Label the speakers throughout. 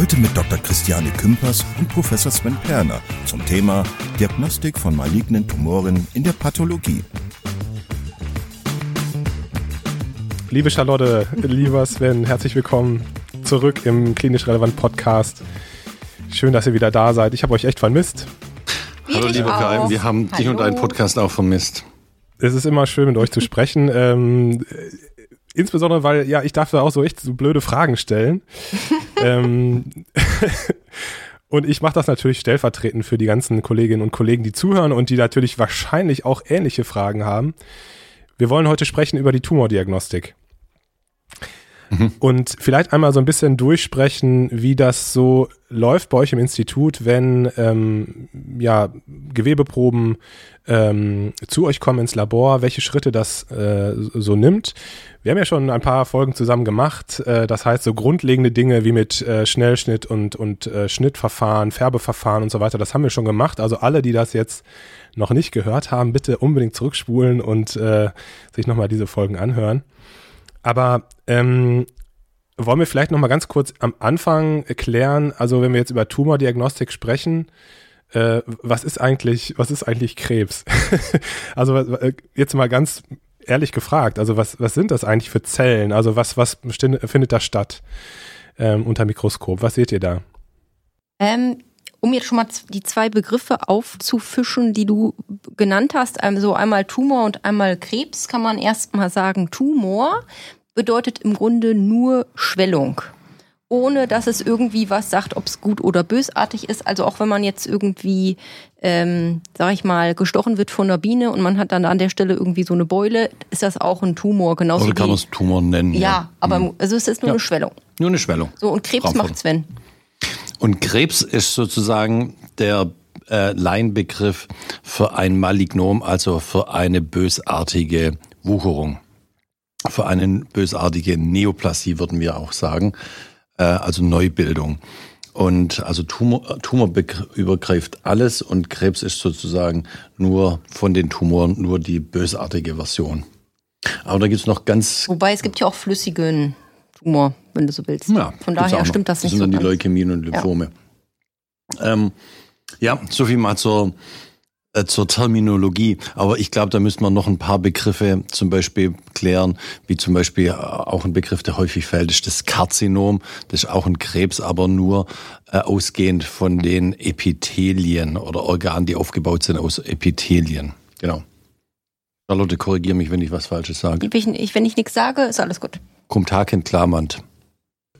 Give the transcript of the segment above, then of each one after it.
Speaker 1: Heute mit Dr. Christiane Kümpers und Professor Sven Perner zum Thema Diagnostik von malignen Tumoren in der Pathologie.
Speaker 2: Liebe Charlotte, lieber Sven, herzlich willkommen zurück im Klinisch Relevant Podcast. Schön, dass ihr wieder da seid. Ich habe euch echt vermisst.
Speaker 3: Hallo, lieber Kai, wir haben Hallo. dich und deinen Podcast auch vermisst.
Speaker 2: Es ist immer schön, mit euch zu sprechen. Ähm, insbesondere, weil, ja, ich darf da auch so echt so blöde Fragen stellen. ähm, und ich mache das natürlich stellvertretend für die ganzen Kolleginnen und Kollegen, die zuhören und die natürlich wahrscheinlich auch ähnliche Fragen haben. Wir wollen heute sprechen über die Tumordiagnostik. Mhm. Und vielleicht einmal so ein bisschen durchsprechen, wie das so läuft bei euch im Institut, wenn ähm, ja, Gewebeproben ähm, zu euch kommen ins Labor, welche Schritte das äh, so nimmt. Wir haben ja schon ein paar Folgen zusammen gemacht. Äh, das heißt, so grundlegende Dinge wie mit äh, Schnellschnitt und, und äh, Schnittverfahren, Färbeverfahren und so weiter, das haben wir schon gemacht. Also alle, die das jetzt noch nicht gehört haben, bitte unbedingt zurückspulen und äh, sich nochmal diese Folgen anhören. Aber ähm, wollen wir vielleicht noch mal ganz kurz am Anfang erklären, also wenn wir jetzt über Tumordiagnostik sprechen, äh, was ist eigentlich, was ist eigentlich Krebs? also äh, jetzt mal ganz ehrlich gefragt, also was, was sind das eigentlich für Zellen? Also was, was findet da statt ähm, unter Mikroskop? Was seht ihr da?
Speaker 4: Ähm, um jetzt schon mal die zwei Begriffe aufzufischen, die du genannt hast, also einmal Tumor und einmal Krebs, kann man erst mal sagen, Tumor bedeutet im Grunde nur Schwellung. Ohne dass es irgendwie was sagt, ob es gut oder bösartig ist. Also auch wenn man jetzt irgendwie, ähm, sag ich mal, gestochen wird von einer Biene und man hat dann an der Stelle irgendwie so eine Beule, ist das auch ein Tumor. Genauso
Speaker 3: oder kann man es Tumor nennen.
Speaker 4: Ja, ja. aber mhm. also es ist nur ja. eine Schwellung.
Speaker 3: Nur eine Schwellung.
Speaker 4: So, und Krebs macht Sven.
Speaker 3: Und Krebs ist sozusagen der äh, Laienbegriff für ein Malignom, also für eine bösartige Wucherung. Für eine bösartige Neoplasie würden wir auch sagen, äh, also Neubildung. Und also Tumor, Tumor übergreift alles und Krebs ist sozusagen nur von den Tumoren nur die bösartige Version. Aber da gibt es noch ganz.
Speaker 4: Wobei es gibt ja auch flüssigen Tumor, wenn du so willst. Ja, Von daher stimmt das nicht.
Speaker 3: Das sind dann die Leukämien und Lymphome. Ja, ähm, ja so viel mal zur, äh, zur Terminologie. Aber ich glaube, da müsste man noch ein paar Begriffe zum Beispiel klären, wie zum Beispiel äh, auch ein Begriff, der häufig fällt, ist das Karzinom. Das ist auch ein Krebs, aber nur äh, ausgehend von den Epithelien oder Organen, die aufgebaut sind aus Epithelien. Genau. Charlotte, korrigiere mich, wenn ich was Falsches sage.
Speaker 4: Ich, wenn ich nichts sage, ist alles gut.
Speaker 3: Kumtaken Klarmand.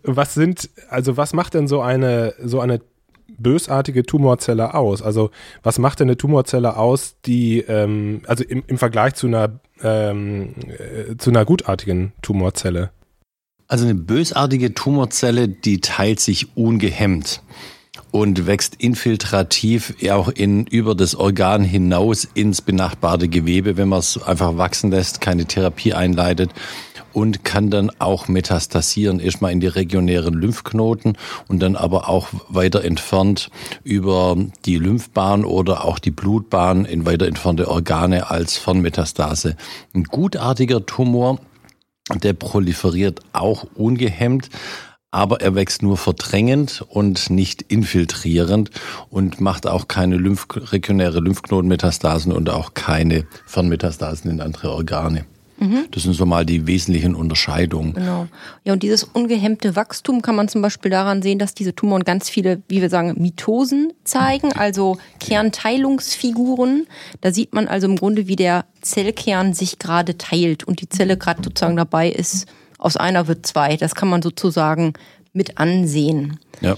Speaker 2: Was sind, also was macht denn so eine, so eine bösartige Tumorzelle aus? Also was macht denn eine Tumorzelle aus, die, ähm, also im, im Vergleich zu einer, ähm, äh, zu einer gutartigen Tumorzelle?
Speaker 3: Also eine bösartige Tumorzelle, die teilt sich ungehemmt und wächst infiltrativ auch in, über das Organ hinaus ins benachbarte Gewebe, wenn man es einfach wachsen lässt, keine Therapie einleitet und kann dann auch metastasieren, erstmal in die regionären Lymphknoten und dann aber auch weiter entfernt über die Lymphbahn oder auch die Blutbahn in weiter entfernte Organe als Fernmetastase. Ein gutartiger Tumor, der proliferiert auch ungehemmt, aber er wächst nur verdrängend und nicht infiltrierend und macht auch keine Lymph regionäre Lymphknotenmetastasen und auch keine Fernmetastasen in andere Organe. Mhm. Das sind so mal die wesentlichen Unterscheidungen.
Speaker 4: Genau. Ja, und dieses ungehemmte Wachstum kann man zum Beispiel daran sehen, dass diese Tumoren ganz viele, wie wir sagen, Mitosen zeigen, also Kernteilungsfiguren. Da sieht man also im Grunde, wie der Zellkern sich gerade teilt und die Zelle gerade sozusagen dabei ist, aus einer wird zwei. Das kann man sozusagen mit ansehen. Ja.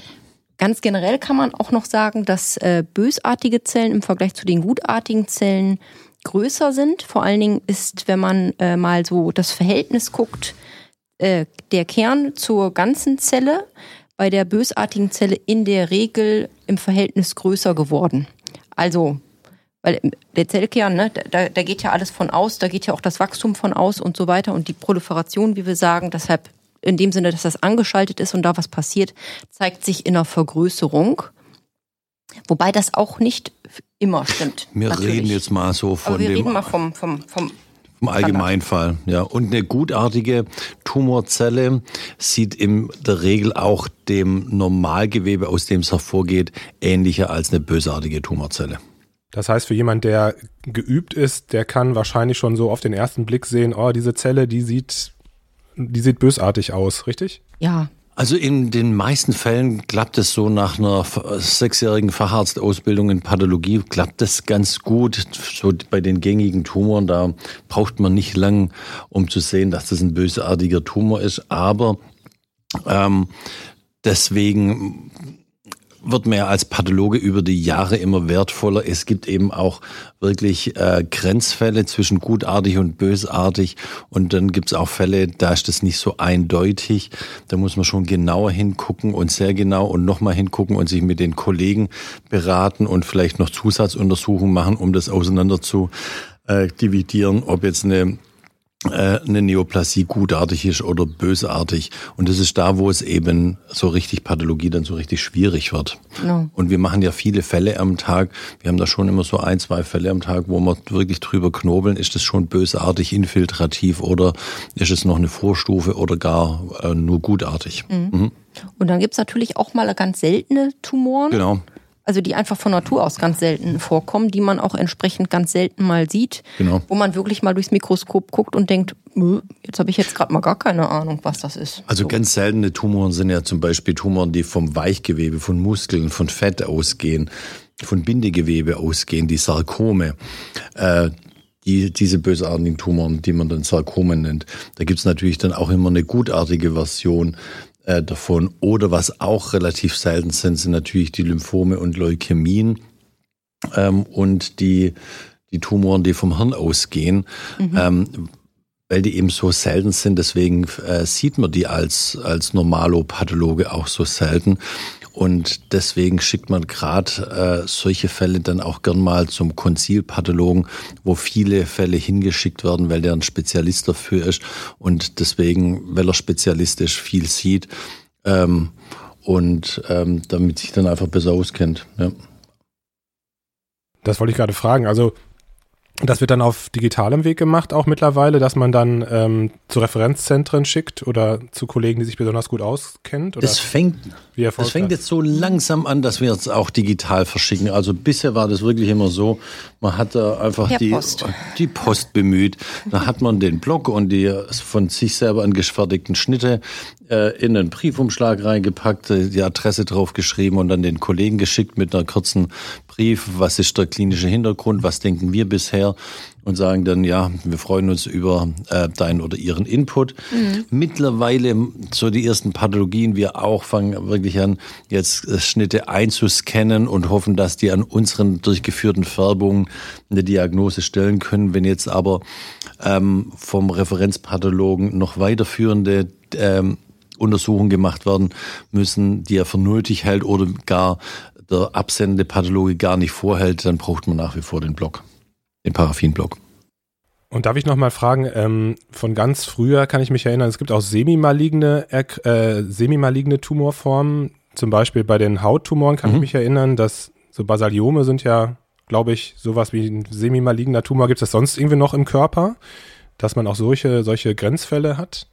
Speaker 4: Ganz generell kann man auch noch sagen, dass äh, bösartige Zellen im Vergleich zu den gutartigen Zellen größer sind. Vor allen Dingen ist, wenn man äh, mal so das Verhältnis guckt, äh, der Kern zur ganzen Zelle. bei der bösartigen Zelle in der Regel im Verhältnis größer geworden. Also, weil der Zellkern, ne, da, da geht ja alles von aus, da geht ja auch das Wachstum von aus und so weiter und die Proliferation, wie wir sagen, deshalb in dem Sinne, dass das angeschaltet ist und da was passiert, zeigt sich in einer Vergrößerung. Wobei das auch nicht immer stimmt.
Speaker 3: Wir
Speaker 4: natürlich.
Speaker 3: reden jetzt mal so von
Speaker 4: Aber wir
Speaker 3: dem
Speaker 4: reden mal vom, vom, vom
Speaker 3: Im Allgemeinfall, ja. Und eine gutartige Tumorzelle sieht in der Regel auch dem Normalgewebe, aus dem es hervorgeht, ähnlicher als eine bösartige Tumorzelle.
Speaker 2: Das heißt, für jemand, der geübt ist, der kann wahrscheinlich schon so auf den ersten Blick sehen, oh, diese Zelle, die sieht, die sieht bösartig aus, richtig?
Speaker 4: ja,
Speaker 3: Also in den meisten Fällen klappt es so nach einer sechsjährigen Facharztausbildung in Pathologie, klappt das ganz gut. So bei den gängigen Tumoren, da braucht man nicht lang, um zu sehen, dass das ein bösartiger Tumor ist. Aber ähm, deswegen wird ja als Pathologe über die Jahre immer wertvoller. Es gibt eben auch wirklich äh, Grenzfälle zwischen gutartig und bösartig. Und dann gibt es auch Fälle, da ist das nicht so eindeutig. Da muss man schon genauer hingucken und sehr genau und nochmal hingucken und sich mit den Kollegen beraten und vielleicht noch Zusatzuntersuchungen machen, um das auseinander zu äh, dividieren, ob jetzt eine eine Neoplasie gutartig ist oder bösartig. Und das ist da, wo es eben so richtig Pathologie dann so richtig schwierig wird.
Speaker 4: Genau.
Speaker 3: Und wir machen ja viele Fälle am Tag. Wir haben da schon immer so ein, zwei Fälle am Tag, wo wir wirklich drüber knobeln. Ist das schon bösartig, infiltrativ oder ist es noch eine Vorstufe oder gar äh, nur gutartig? Mhm.
Speaker 4: Und dann gibt's natürlich auch mal ganz seltene Tumoren.
Speaker 3: Genau.
Speaker 4: Also die einfach von Natur aus ganz selten vorkommen, die man auch entsprechend ganz selten mal sieht.
Speaker 3: Genau.
Speaker 4: Wo man wirklich mal durchs Mikroskop guckt und denkt, "Mö, jetzt habe ich jetzt gerade mal gar keine Ahnung, was das ist.
Speaker 3: Also
Speaker 4: so.
Speaker 3: ganz seltene Tumoren sind ja zum Beispiel Tumoren, die vom Weichgewebe, von Muskeln, von Fett ausgehen, von Bindegewebe ausgehen, die Sarkome. Äh, die, diese bösartigen Tumoren, die man dann Sarkome nennt. Da gibt's natürlich dann auch immer eine gutartige Version äh, davon. Oder was auch relativ selten sind, sind natürlich die Lymphome und Leukämien ähm, und die, die Tumoren, die vom Hirn ausgehen. Ähm, weil die eben so selten sind, deswegen äh, sieht man die als, als Normalopathologe auch so selten. Und deswegen schickt man gerade äh, solche Fälle dann auch gern mal zum Konzilpathologen, wo viele Fälle hingeschickt werden, weil der ein Spezialist dafür ist und deswegen, weil er Spezialist ist, viel sieht ähm, und ähm, damit sich dann einfach besser auskennt. Ja.
Speaker 2: Das wollte ich gerade fragen. Also das wird dann auf digitalem Weg gemacht auch mittlerweile, dass man dann ähm, zu Referenzzentren schickt oder zu Kollegen, die sich besonders gut auskennt? Oder
Speaker 3: Das fängt,
Speaker 2: wie
Speaker 3: das fängt jetzt so langsam an, dass wir jetzt auch digital verschicken. Also bisher war das wirklich immer so, man hat da einfach
Speaker 4: Per
Speaker 3: die
Speaker 4: Post.
Speaker 3: die Post bemüht. Da hat man den Block und die von sich selber angefertigten Schnitte äh, in einen Briefumschlag reingepackt, äh, die Adresse drauf geschrieben und dann den Kollegen geschickt mit einer kurzen Brief. Was ist der klinische Hintergrund? Was denken wir bisher? Und sagen dann, ja, wir freuen uns über äh, deinen oder ihren Input. Mittlerweile, so die ersten Pathologien, wir auch fangen wirklich an, jetzt äh, Schnitte einzuscannen und hoffen, dass die an unseren durchgeführten Färbungen eine Diagnose stellen können. Wenn jetzt aber ähm, vom Referenzpathologen noch weiterführende ähm, Untersuchungen gemacht werden müssen, die er für nötig hält oder gar der absendende Pathologe gar nicht vorhält, dann braucht man nach wie vor den Block, den Paraffinblock.
Speaker 2: Und darf ich noch mal fragen, ähm, von ganz früher kann ich mich erinnern, es gibt auch semimaligne, äh, semimaligne Tumorformen, zum Beispiel bei den Hauttumoren kann ich mich erinnern, dass so Basaliome sind ja, glaube ich, sowas wie ein semimaligner Tumor. Gibt es das sonst irgendwie noch im Körper, dass man auch solche, solche Grenzfälle hat?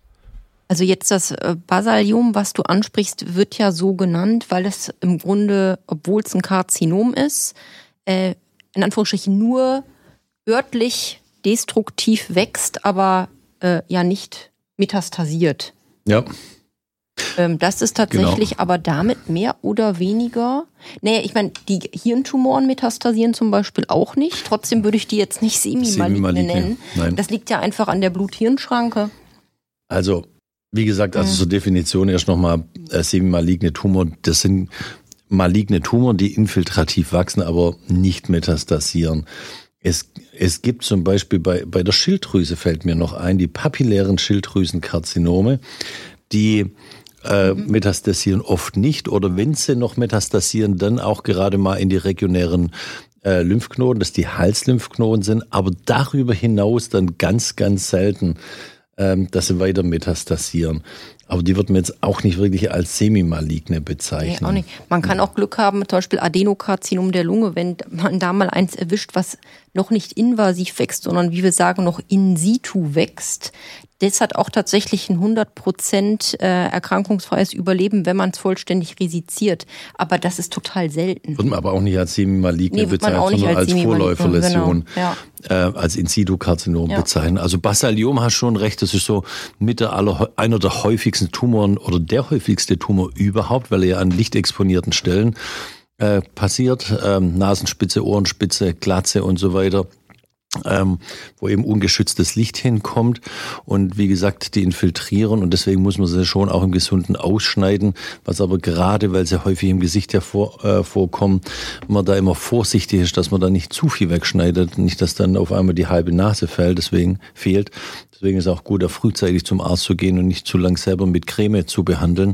Speaker 4: Also jetzt das äh, Basaliom, was du ansprichst, wird ja so genannt, weil es im Grunde, obwohl es ein Karzinom ist, äh, in Anführungsstrichen nur örtlich destruktiv wächst, aber äh, ja nicht metastasiert.
Speaker 3: Ja,
Speaker 4: Ähm, das ist tatsächlich aber damit mehr oder weniger. Nee, ich meine, die Hirntumoren metastasieren zum Beispiel auch nicht. Trotzdem würde ich die jetzt nicht semimaligne
Speaker 3: Semimaligne,
Speaker 4: nennen.
Speaker 3: nein.
Speaker 4: Das liegt ja einfach an der Blut-Hirn-Schranke.
Speaker 3: Also, wie gesagt, also zur Definition erst nochmal äh, semimaligne Tumor. Das sind maligne Tumoren, die infiltrativ wachsen, aber nicht metastasieren. Es, es gibt zum Beispiel bei, bei der Schilddrüse fällt mir noch ein, die papillären Schilddrüsenkarzinome, die äh, mhm. metastasieren oft nicht oder wenn sie noch metastasieren, dann auch gerade mal in die regionären äh, Lymphknoten, dass die Halslymphknoten sind, aber darüber hinaus dann ganz, ganz selten, ähm, dass sie weiter metastasieren. Aber die wird man jetzt auch nicht wirklich als semimaligne bezeichnen. Nee, auch nicht.
Speaker 4: Man kann auch Glück haben, zum Beispiel Adenokarzinom der Lunge, wenn man da mal eins erwischt, was noch nicht invasiv wächst, sondern wie wir sagen, noch in situ wächst, das hat auch tatsächlich ein 100 Prozent äh, erkrankungsfreies Überleben, wenn man es vollständig resiziert. Aber das ist total selten.
Speaker 3: Wird man aber auch nicht als Semimaligne nee, bezeichnen, sondern als, als Vorläuferläsion, genau. ja. äh, als In-Situ-Karzinom ja. bezeichnen. Also Basaliom hast schon recht, das ist so mit der aller, einer der häufigsten Tumoren oder der häufigste Tumor überhaupt, weil er ja an lichtexponierten Stellen äh, passiert. Ähm, Nasenspitze, Ohrenspitze, Glatze und so weiter ähm, wo eben ungeschütztes Licht hinkommt und wie gesagt, die infiltrieren und deswegen muss man sie schon auch im Gesunden ausschneiden, was aber gerade, weil sie häufig im Gesicht hervor, äh, vorkommen, man da immer vorsichtig ist, dass man da nicht zu viel wegschneidet, nicht, dass dann auf einmal die halbe Nase fällt, deswegen fehlt. Deswegen ist es auch gut, da frühzeitig zum Arzt zu gehen und nicht zu lang selber mit Creme zu behandeln.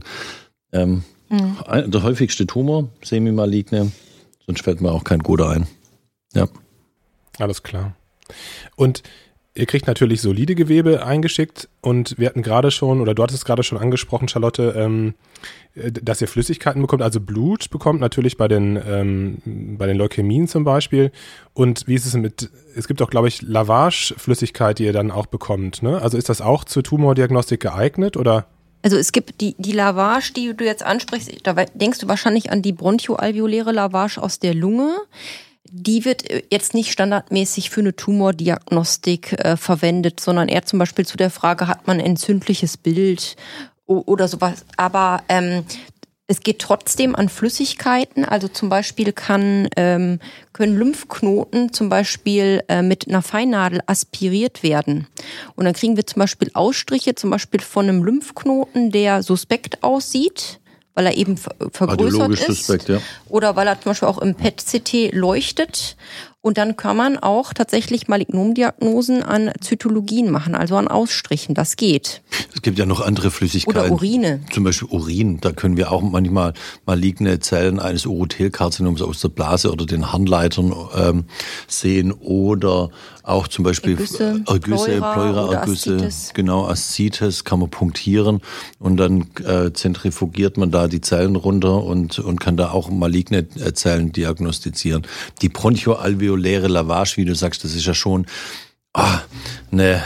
Speaker 3: Ähm, mhm. Der häufigste Tumor, Semimaligne, sonst fällt mir auch kein guter ein. Ja.
Speaker 2: Alles klar. Und ihr kriegt natürlich solide Gewebe eingeschickt und wir hatten gerade schon, oder du hattest es gerade schon angesprochen, Charlotte, ähm, dass ihr Flüssigkeiten bekommt, also Blut bekommt, natürlich bei den, ähm, bei den Leukämien zum Beispiel. Und wie ist es mit, es gibt auch, glaube ich, Lavage-Flüssigkeit, die ihr dann auch bekommt. Ne? Also ist das auch zur Tumordiagnostik geeignet oder?
Speaker 4: Also es gibt die, die Lavage, die du jetzt ansprichst, da denkst du wahrscheinlich an die bronchoalveoläre Lavage aus der Lunge die wird äh, jetzt nicht standardmäßig für eine Tumordiagnostik äh, verwendet, sondern eher zum Beispiel zu der Frage, hat man entzündliches Bild oder sowas. Aber ähm, es geht trotzdem an Flüssigkeiten. Also zum Beispiel kann, ähm, können Lymphknoten zum Beispiel äh, mit einer Feinnadel aspiriert werden. Und dann kriegen wir zum Beispiel Ausstriche, zum Beispiel von einem Lymphknoten, der suspekt aussieht weil er eben vergrößert ist. Suspekt, ja. Oder weil er zum Beispiel auch im PET-CT leuchtet und dann kann man auch tatsächlich Malignomdiagnosen an Zytologien machen, also an Ausstrichen. Das geht.
Speaker 3: Es gibt ja noch andere Flüssigkeiten.
Speaker 4: Oder Urine.
Speaker 3: Zum Beispiel Urin. Da können wir auch manchmal maligne Zellen eines Urothelkarzinoms aus der Blase oder den Harnleitern ähm, sehen. Oder auch zum Beispiel Ergüsse, Ergüsse Pleura-Ergüsse, genau, Aszites kann man punktieren und dann äh, zentrifugiert man da die Zellen runter und, und kann da auch maligne äh, Zellen diagnostizieren. Die Bronchoalveolen alveoläre Lavage, wie du sagst, das ist ja schon ah, eine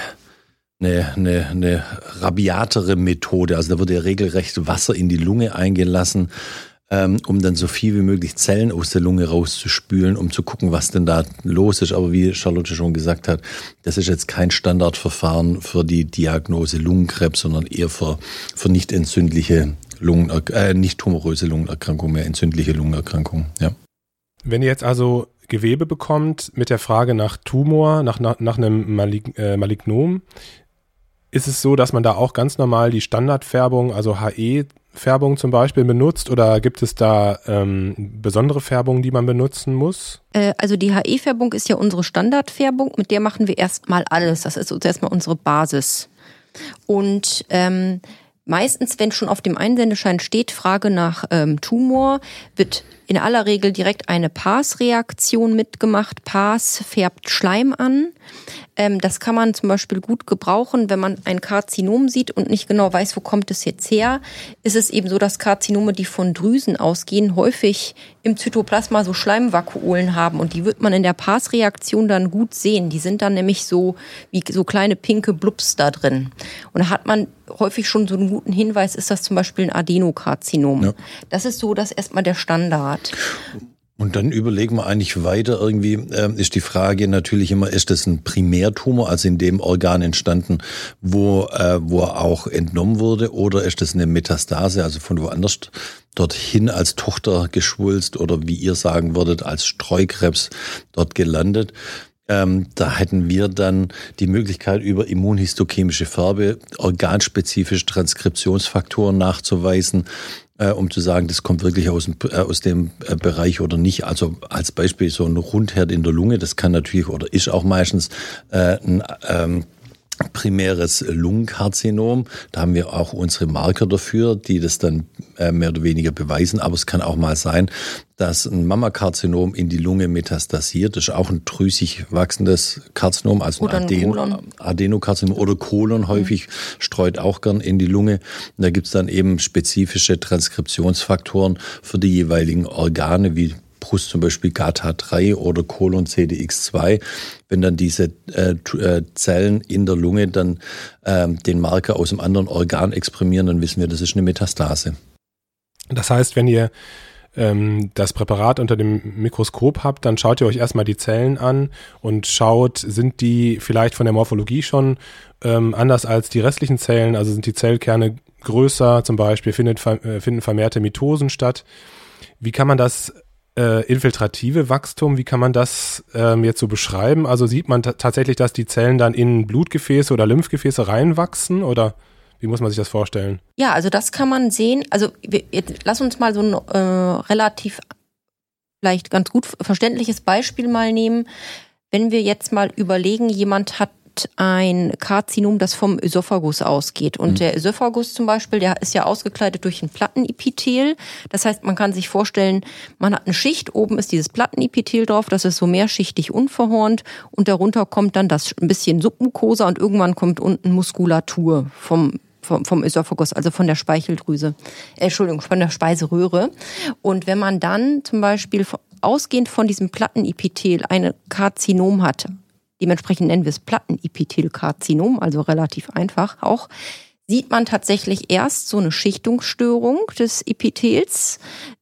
Speaker 3: eine, eine, eine rabiatere Methode. Also da wird ja regelrecht Wasser in die Lunge eingelassen, ähm, um dann so viel wie möglich Zellen aus der Lunge rauszuspülen, um zu gucken, was denn da los ist. Aber wie Charlotte schon gesagt hat, das ist jetzt kein Standardverfahren für die Diagnose Lungenkrebs, sondern eher für, für nicht entzündliche Lungen, äh, nicht tumoröse Lungenerkrankungen, mehr entzündliche Lungenerkrankungen. Ja.
Speaker 2: Wenn ihr jetzt also Gewebe bekommt mit der Frage nach Tumor, nach, nach, nach einem Malig, äh, Malignom, ist es so, dass man da auch ganz normal die Standardfärbung, also HE-Färbung zum Beispiel benutzt oder gibt es da ähm, besondere Färbungen, die man benutzen muss?
Speaker 4: Äh, also die HE-Färbung ist ja unsere Standardfärbung, mit der machen wir erstmal alles. Das ist erstmal unsere Basis. Und ähm, meistens, wenn schon auf dem Einsendeschein steht, Frage nach ähm, Tumor, wird in aller Regel direkt eine PAS-Reaktion mitgemacht. PAS färbt Schleim an. Ähm, das kann man zum Beispiel gut gebrauchen, wenn man ein Karzinom sieht und nicht genau weiß, wo kommt es jetzt her. Ist es eben so, dass Karzinome, die von Drüsen ausgehen, häufig im Zytoplasma so Schleimvakuolen haben und die wird man in der PAS-Reaktion dann gut sehen. Die sind dann nämlich so wie so kleine pinke Blubs da drin. Und da hat man häufig schon so einen guten Hinweis, ist das zum Beispiel ein Adenokarzinom. Ja. Das ist so, dass erstmal der Standard hat.
Speaker 3: Und dann überlegen wir eigentlich weiter irgendwie, äh, ist die Frage natürlich immer, ist das ein Primärtumor, also in dem Organ entstanden, wo, äh, wo er auch entnommen wurde, oder ist das eine Metastase, also von woanders dorthin als Tochter geschwulst oder wie ihr sagen würdet, als Streukrebs dort gelandet? Ähm, da hätten wir dann die Möglichkeit, über immunhistochemische Farbe organspezifisch Transkriptionsfaktoren nachzuweisen äh, um zu sagen, das kommt wirklich aus dem, äh, aus dem äh, Bereich oder nicht. Also als Beispiel so ein Rundherd in der Lunge, das kann natürlich oder ist auch meistens äh, ein ähm, primäres Lungenkarzinom. Da haben wir auch unsere Marker dafür, die das dann äh, mehr oder weniger beweisen. Aber es kann auch mal sein, dass ein Mammakarzinom in die Lunge metastasiert. Das ist auch ein drüsig wachsendes Karzinom, also ein, Aden Adenokarzinom oder Kolon häufig mhm. streut auch gern in die Lunge. Und da gibt's dann eben spezifische Transkriptionsfaktoren für die jeweiligen Organe, wie Brust zum Beispiel GATA3 oder Kolon CDX2, wenn dann diese äh, äh, Zellen in der Lunge dann äh, den Marker aus einem anderen Organ exprimieren, dann wissen wir, das ist eine Metastase.
Speaker 2: Das heißt, wenn ihr ähm, das Präparat unter dem Mikroskop habt, dann schaut ihr euch erstmal die Zellen an und schaut, sind die vielleicht von der Morphologie schon ähm, anders als die restlichen Zellen, also sind die Zellkerne größer zum Beispiel, findet, äh, finden vermehrte Mitosen statt. Wie kann man das äh, infiltrative Wachstum, wie kann man das ähm, jetzt so beschreiben? Also sieht man tatsächlich, dass die Zellen dann in Blutgefäße oder Lymphgefäße reinwachsen oder wie muss man sich das vorstellen?
Speaker 4: Ja, also das kann man sehen. Also jetzt, lass uns mal so ein äh, relativ vielleicht ganz gut verständliches Beispiel mal nehmen. Wenn wir jetzt mal überlegen, jemand hat ein Karzinom, das vom Ösophagus ausgeht. Und mhm. der Ösophagus zum Beispiel, der ist ja ausgekleidet durch ein Plattenepithel. Das heißt, man kann sich vorstellen, man hat eine Schicht, oben ist dieses Plattenepithel drauf, das ist so mehrschichtig unverhornt und darunter kommt dann das ein bisschen Submucosa und irgendwann kommt unten Muskulatur vom vom, vom Ösophagus, also von der Speicheldrüse, äh, Entschuldigung, von der Speiseröhre. Und wenn man dann zum Beispiel ausgehend von diesem Plattenepithel eine Karzinom hat, dementsprechend nennen wir es Plattenepithelkarzinom, also relativ einfach auch, sieht man tatsächlich erst so eine Schichtungsstörung des Epithels.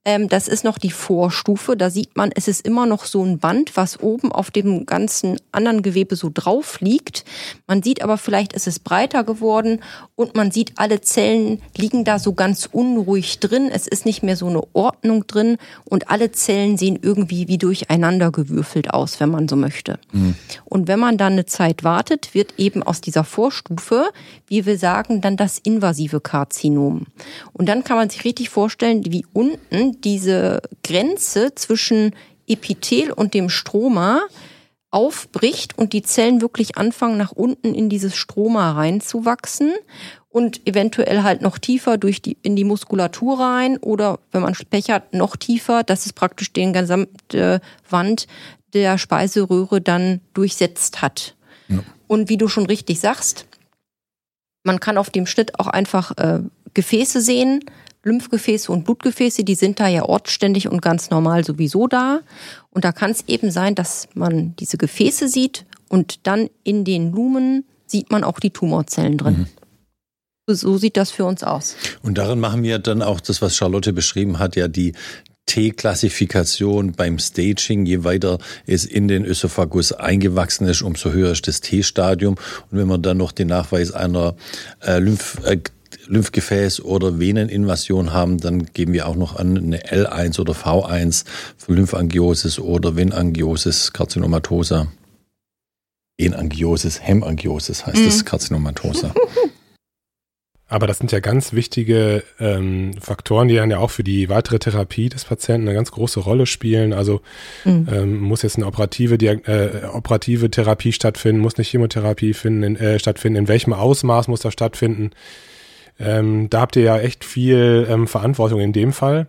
Speaker 4: Ähm, das ist noch die Vorstufe. Da sieht man, es ist immer noch so ein Band, was oben auf dem ganzen anderen Gewebe so drauf liegt. Man sieht aber vielleicht, ist es breiter geworden und man sieht, alle Zellen liegen da so ganz unruhig drin. Es ist nicht mehr so eine Ordnung drin und alle Zellen sehen irgendwie wie durcheinander gewürfelt aus, wenn man so möchte. Mhm. Und wenn man dann eine Zeit wartet, wird eben aus dieser Vorstufe, wie wir sagen, dann das invasive Karzinom. Und dann kann man sich richtig vorstellen, wie unten diese Grenze zwischen Epithel und dem Stroma aufbricht und die Zellen wirklich anfangen, nach unten in dieses Stroma reinzuwachsen und eventuell halt noch tiefer durch die, in die Muskulatur rein oder wenn man Pech hat, noch tiefer, dass es praktisch den gesamte Wand der Speiseröhre dann durchsetzt hat. Ja. Und wie du schon richtig sagst, man kann auf dem Schnitt auch einfach äh, Gefäße sehen, Lymphgefäße und Blutgefäße, die sind da ja ortsständig und ganz normal sowieso da. Und da kann es eben sein, dass man diese Gefäße sieht und dann in den Lumen sieht man auch die Tumorzellen drin. Mhm. So sieht das für uns aus.
Speaker 3: Und darin machen wir dann auch das, was Charlotte beschrieben hat, ja die T-Klassifikation beim Staging. Je weiter es in den Ösophagus eingewachsen ist, umso höher ist das T-Stadium. Und wenn wir dann noch den Nachweis einer äh, Lymph äh, Lymphgefäß- oder Veneninvasion haben, dann geben wir auch noch an eine L1 oder V1 für Lymphangiosis oder Venangiosis carcinomatosa. Venangiosis, Hemangiosis heißt mhm. das Carcinomatosa.
Speaker 2: Aber das sind ja ganz wichtige ähm, Faktoren, die dann ja auch für die weitere Therapie des Patienten eine ganz große Rolle spielen. Also mhm. ähm, muss jetzt eine operative, äh, operative Therapie stattfinden, muss eine Chemotherapie finden, äh, stattfinden, in welchem Ausmaß muss das stattfinden. Ähm, da habt ihr ja echt viel ähm, Verantwortung in dem Fall.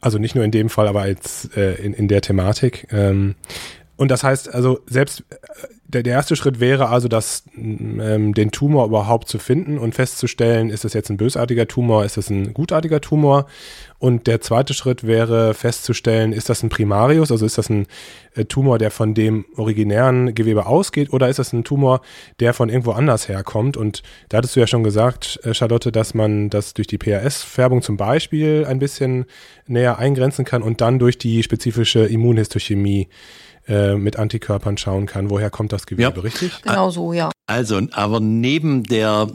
Speaker 2: Also nicht nur in dem Fall, aber als äh, in, in der Thematik. Ähm, und das heißt, also selbst äh, der, der erste Schritt wäre also, dass ähm, den Tumor überhaupt zu finden und festzustellen, ist es jetzt ein bösartiger Tumor, ist es ein gutartiger Tumor. Und der zweite Schritt wäre festzustellen, ist das ein Primarius, also ist das ein äh, Tumor, der von dem originären Gewebe ausgeht, oder ist das ein Tumor, der von irgendwo anders herkommt? Und da hattest du ja schon gesagt, äh, Charlotte, dass man das durch die PRS-Färbung zum Beispiel ein bisschen näher eingrenzen kann und dann durch die spezifische Immunhistochemie äh, mit Antikörpern schauen kann, woher kommt das Gewebe, ja. richtig?
Speaker 4: Genau so, ja.
Speaker 3: Also, aber neben der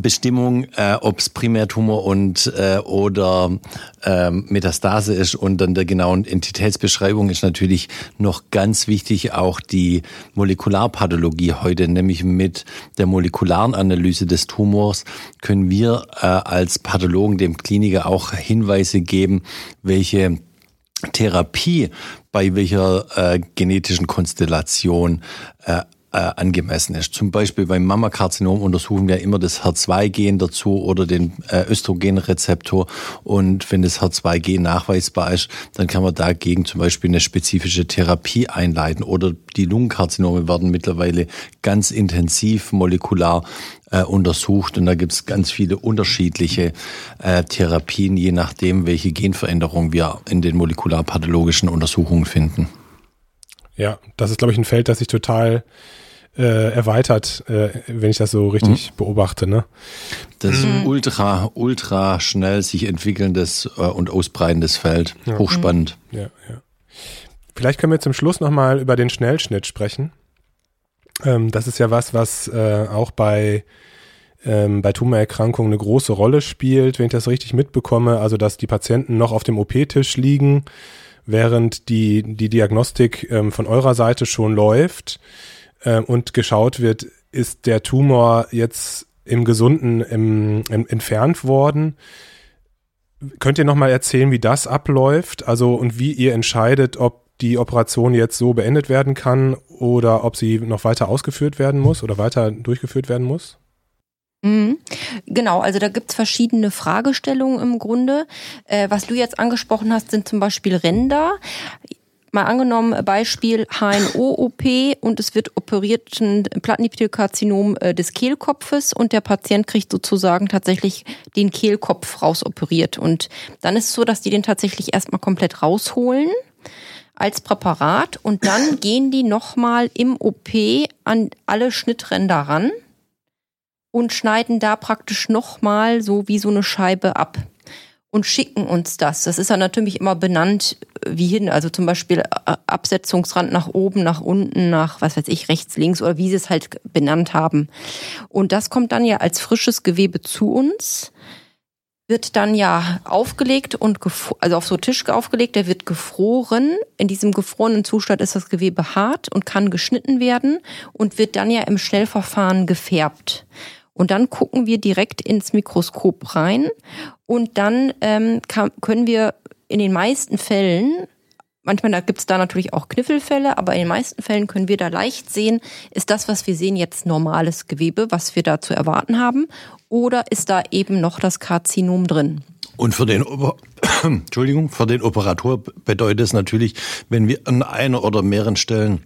Speaker 3: Bestimmung, äh, ob es Primärtumor und äh, oder äh, Metastase ist und dann der genauen Entitätsbeschreibung ist natürlich noch ganz wichtig auch die Molekularpathologie heute, nämlich mit der molekularen Analyse des Tumors können wir äh, als Pathologen dem Kliniker auch Hinweise geben, welche Therapie bei welcher äh, genetischen Konstellation äh, äh, angemessen ist. Zum Beispiel beim Mammakarzinom untersuchen wir immer das HER2-Gen dazu oder den äh, Östrogenrezeptor. Und wenn das HER2-Gen nachweisbar ist, dann kann man dagegen zum Beispiel eine spezifische Therapie einleiten. Oder die Lungenkarzinome werden mittlerweile ganz intensiv molekular äh, untersucht und da gibt es ganz viele unterschiedliche äh, Therapien, je nachdem, welche Genveränderung wir in den molekularpathologischen Untersuchungen finden.
Speaker 2: Ja, das ist, glaube ich, ein Feld, das sich total äh, erweitert, äh, wenn ich das so richtig mhm. beobachte. Ne?
Speaker 3: Das ist mhm. ultra, ultra schnell sich entwickelndes äh, und ausbreitendes Feld. Ja. Hochspannend.
Speaker 2: Ja, ja. Vielleicht können wir zum Schluss nochmal über den Schnellschnitt sprechen. Ähm, das ist ja was, was äh, auch bei ähm, bei Tumorerkrankungen eine große Rolle spielt, wenn ich das richtig mitbekomme. Also, dass die Patienten noch auf dem OP-Tisch liegen, während die, die Diagnostik ähm, von eurer Seite schon läuft äh, und geschaut wird, ist der Tumor jetzt im Gesunden im, im, entfernt worden. Könnt ihr nochmal erzählen, wie das abläuft? Also und wie ihr entscheidet, ob die Operation jetzt so beendet werden kann oder ob sie noch weiter ausgeführt werden muss oder weiter durchgeführt werden muss?
Speaker 4: Mhm. Genau, also da gibt's verschiedene Fragestellungen im Grunde. Äh, was du jetzt angesprochen hast, sind zum Beispiel Ränder. Mal angenommen, Beispiel HNO-OP und es wird operiert ein Plattenepithelkarzinom äh, des Kehlkopfes und der Patient kriegt sozusagen tatsächlich den Kehlkopf rausoperiert. Und dann ist es so, dass die den tatsächlich erstmal komplett rausholen als Präparat und dann gehen die nochmal im OP an alle Schnittränder ran und schneiden da praktisch nochmal so wie so eine Scheibe ab und schicken uns das. Das ist ja natürlich immer benannt äh, wie hin, also zum Beispiel äh, Absetzungsrand nach oben, nach unten, nach was weiß ich, rechts, links oder wie sie es halt benannt haben. Und das kommt dann ja als frisches Gewebe zu uns wird dann ja aufgelegt und also auf so Tisch aufgelegt, der wird gefroren. In diesem gefrorenen Zustand ist das Gewebe hart und kann geschnitten werden und wird dann ja im Schnellverfahren gefärbt. Und dann gucken wir direkt ins Mikroskop rein und dann ähm, kann, können wir in den meisten Fällen Manchmal gibt es da natürlich auch Kniffelfälle, aber in den meisten Fällen können wir da leicht sehen, ist das, was wir sehen, jetzt normales Gewebe, was wir da zu erwarten haben, oder ist da eben noch das Karzinom drin?
Speaker 3: Und für den, Oper Entschuldigung, für den Operator bedeutet es natürlich, wenn wir an einer oder mehreren Stellen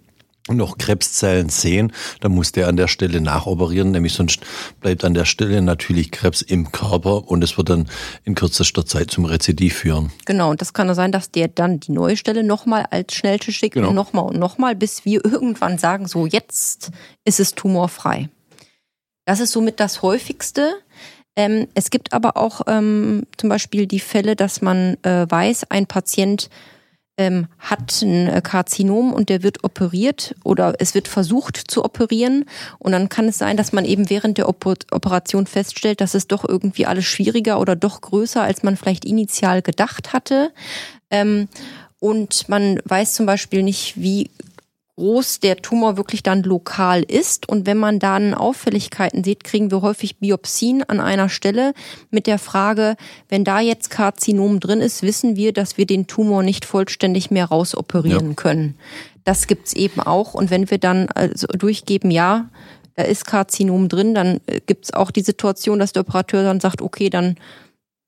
Speaker 3: noch Krebszellen sehen, dann muss der an der Stelle nachoperieren, nämlich sonst bleibt an der Stelle natürlich Krebs im Körper und es wird dann in kürzester Zeit zum Rezidiv führen.
Speaker 4: Genau, und das kann sein, dass der dann die neue Stelle nochmal als Schnelltisch schickt genau. und nochmal und nochmal, bis wir irgendwann sagen, so jetzt ist es tumorfrei. Das ist somit das häufigste. Ähm, es gibt aber auch ähm, zum Beispiel die Fälle, dass man äh, weiß, ein Patient ähm, hat ein äh, Karzinom und der wird operiert oder es wird versucht zu operieren. Und dann kann es sein, dass man eben während der Operation feststellt, dass es doch irgendwie alles schwieriger oder doch größer, als man vielleicht initial gedacht hatte. Ähm, und man weiß zum Beispiel nicht, wie groß der Tumor wirklich dann lokal ist. Und wenn man dann Auffälligkeiten sieht, kriegen wir häufig Biopsien an einer Stelle mit der Frage, wenn da jetzt Karzinom drin ist, wissen wir, dass wir den Tumor nicht vollständig mehr rausoperieren ja. können. Das gibt's eben auch. Und wenn wir dann also durchgeben, ja, da ist Karzinom drin, dann äh, gibt's auch die Situation, dass der Operateur dann sagt, okay, dann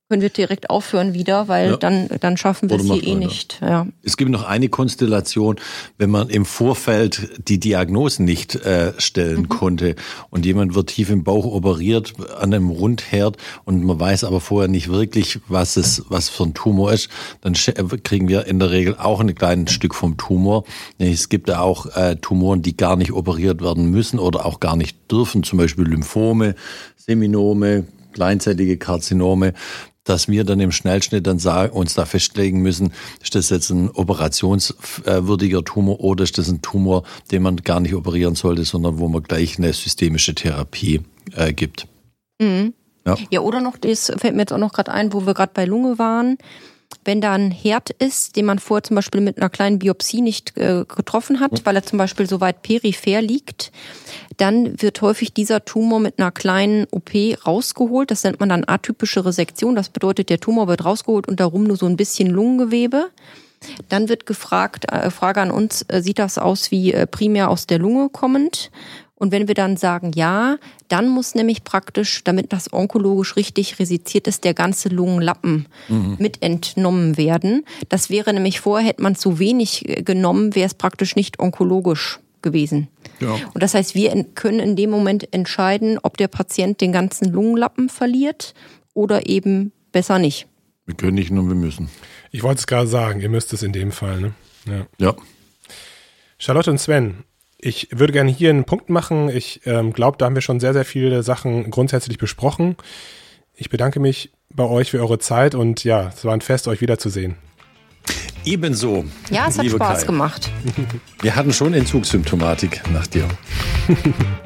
Speaker 4: können wir direkt aufhören wieder, weil ja. dann, dann schaffen wir es hier eh nicht. Ja.
Speaker 3: Es gibt noch eine Konstellation, wenn man im Vorfeld die Diagnosen nicht äh, stellen mhm. konnte und jemand wird tief im Bauch operiert an einem Rundherd und man weiß aber vorher nicht wirklich, was es, was für ein Tumor ist, dann kriegen wir in der Regel auch ein kleines Stück vom Tumor. Es gibt ja auch äh, Tumoren, die gar nicht operiert werden müssen oder auch gar nicht dürfen, zum Beispiel Lymphome, Seminome, kleinzellige Karzinome dass wir dann im Schnellschnitt dann sagen, uns da festlegen müssen, ist das jetzt ein operationswürdiger Tumor oder ist das ein Tumor, den man gar nicht operieren sollte, sondern wo man gleich eine systemische Therapie äh, gibt.
Speaker 4: Mhm. Ja. ja, oder noch, das fällt mir jetzt auch noch gerade ein, wo wir gerade bei Lunge waren wenn da ein Herd ist, den man vorher zum Beispiel mit einer kleinen Biopsie nicht äh, getroffen hat, weil er zum Beispiel so weit peripher liegt, dann wird häufig dieser Tumor mit einer kleinen OP rausgeholt. Das nennt man dann atypische Resektion. Das bedeutet, der Tumor wird rausgeholt und darum nur so ein bisschen Lungengewebe. Dann wird gefragt, äh, Frage an uns, äh, sieht das aus wie äh, primär aus der Lunge kommend? Und wenn wir dann sagen ja, dann muss nämlich praktisch, damit das onkologisch richtig resiziert ist, der ganze Lungenlappen mhm. mit entnommen werden. Das wäre nämlich vorher, hätte man zu wenig äh, genommen, wäre es praktisch nicht onkologisch gewesen. Ja. Und das heißt, wir können in dem Moment entscheiden, ob der Patient den ganzen Lungenlappen verliert oder eben besser nicht.
Speaker 3: Wir können nicht, nur wir müssen.
Speaker 2: Ich wollte es gerade sagen, ihr müsst es in dem Fall. Ne?
Speaker 3: Ja. ja.
Speaker 2: Charlotte und Sven, ich würde gerne hier einen Punkt machen. Ich ähm, glaube, da haben wir schon sehr, sehr viele Sachen grundsätzlich besprochen. Ich bedanke mich bei euch für eure Zeit und ja, es war ein Fest, euch wiederzusehen.
Speaker 3: Ebenso.
Speaker 4: Ja, es hat Spaß Kai. gemacht.
Speaker 3: Wir hatten schon Entzugssymptomatik nach dir.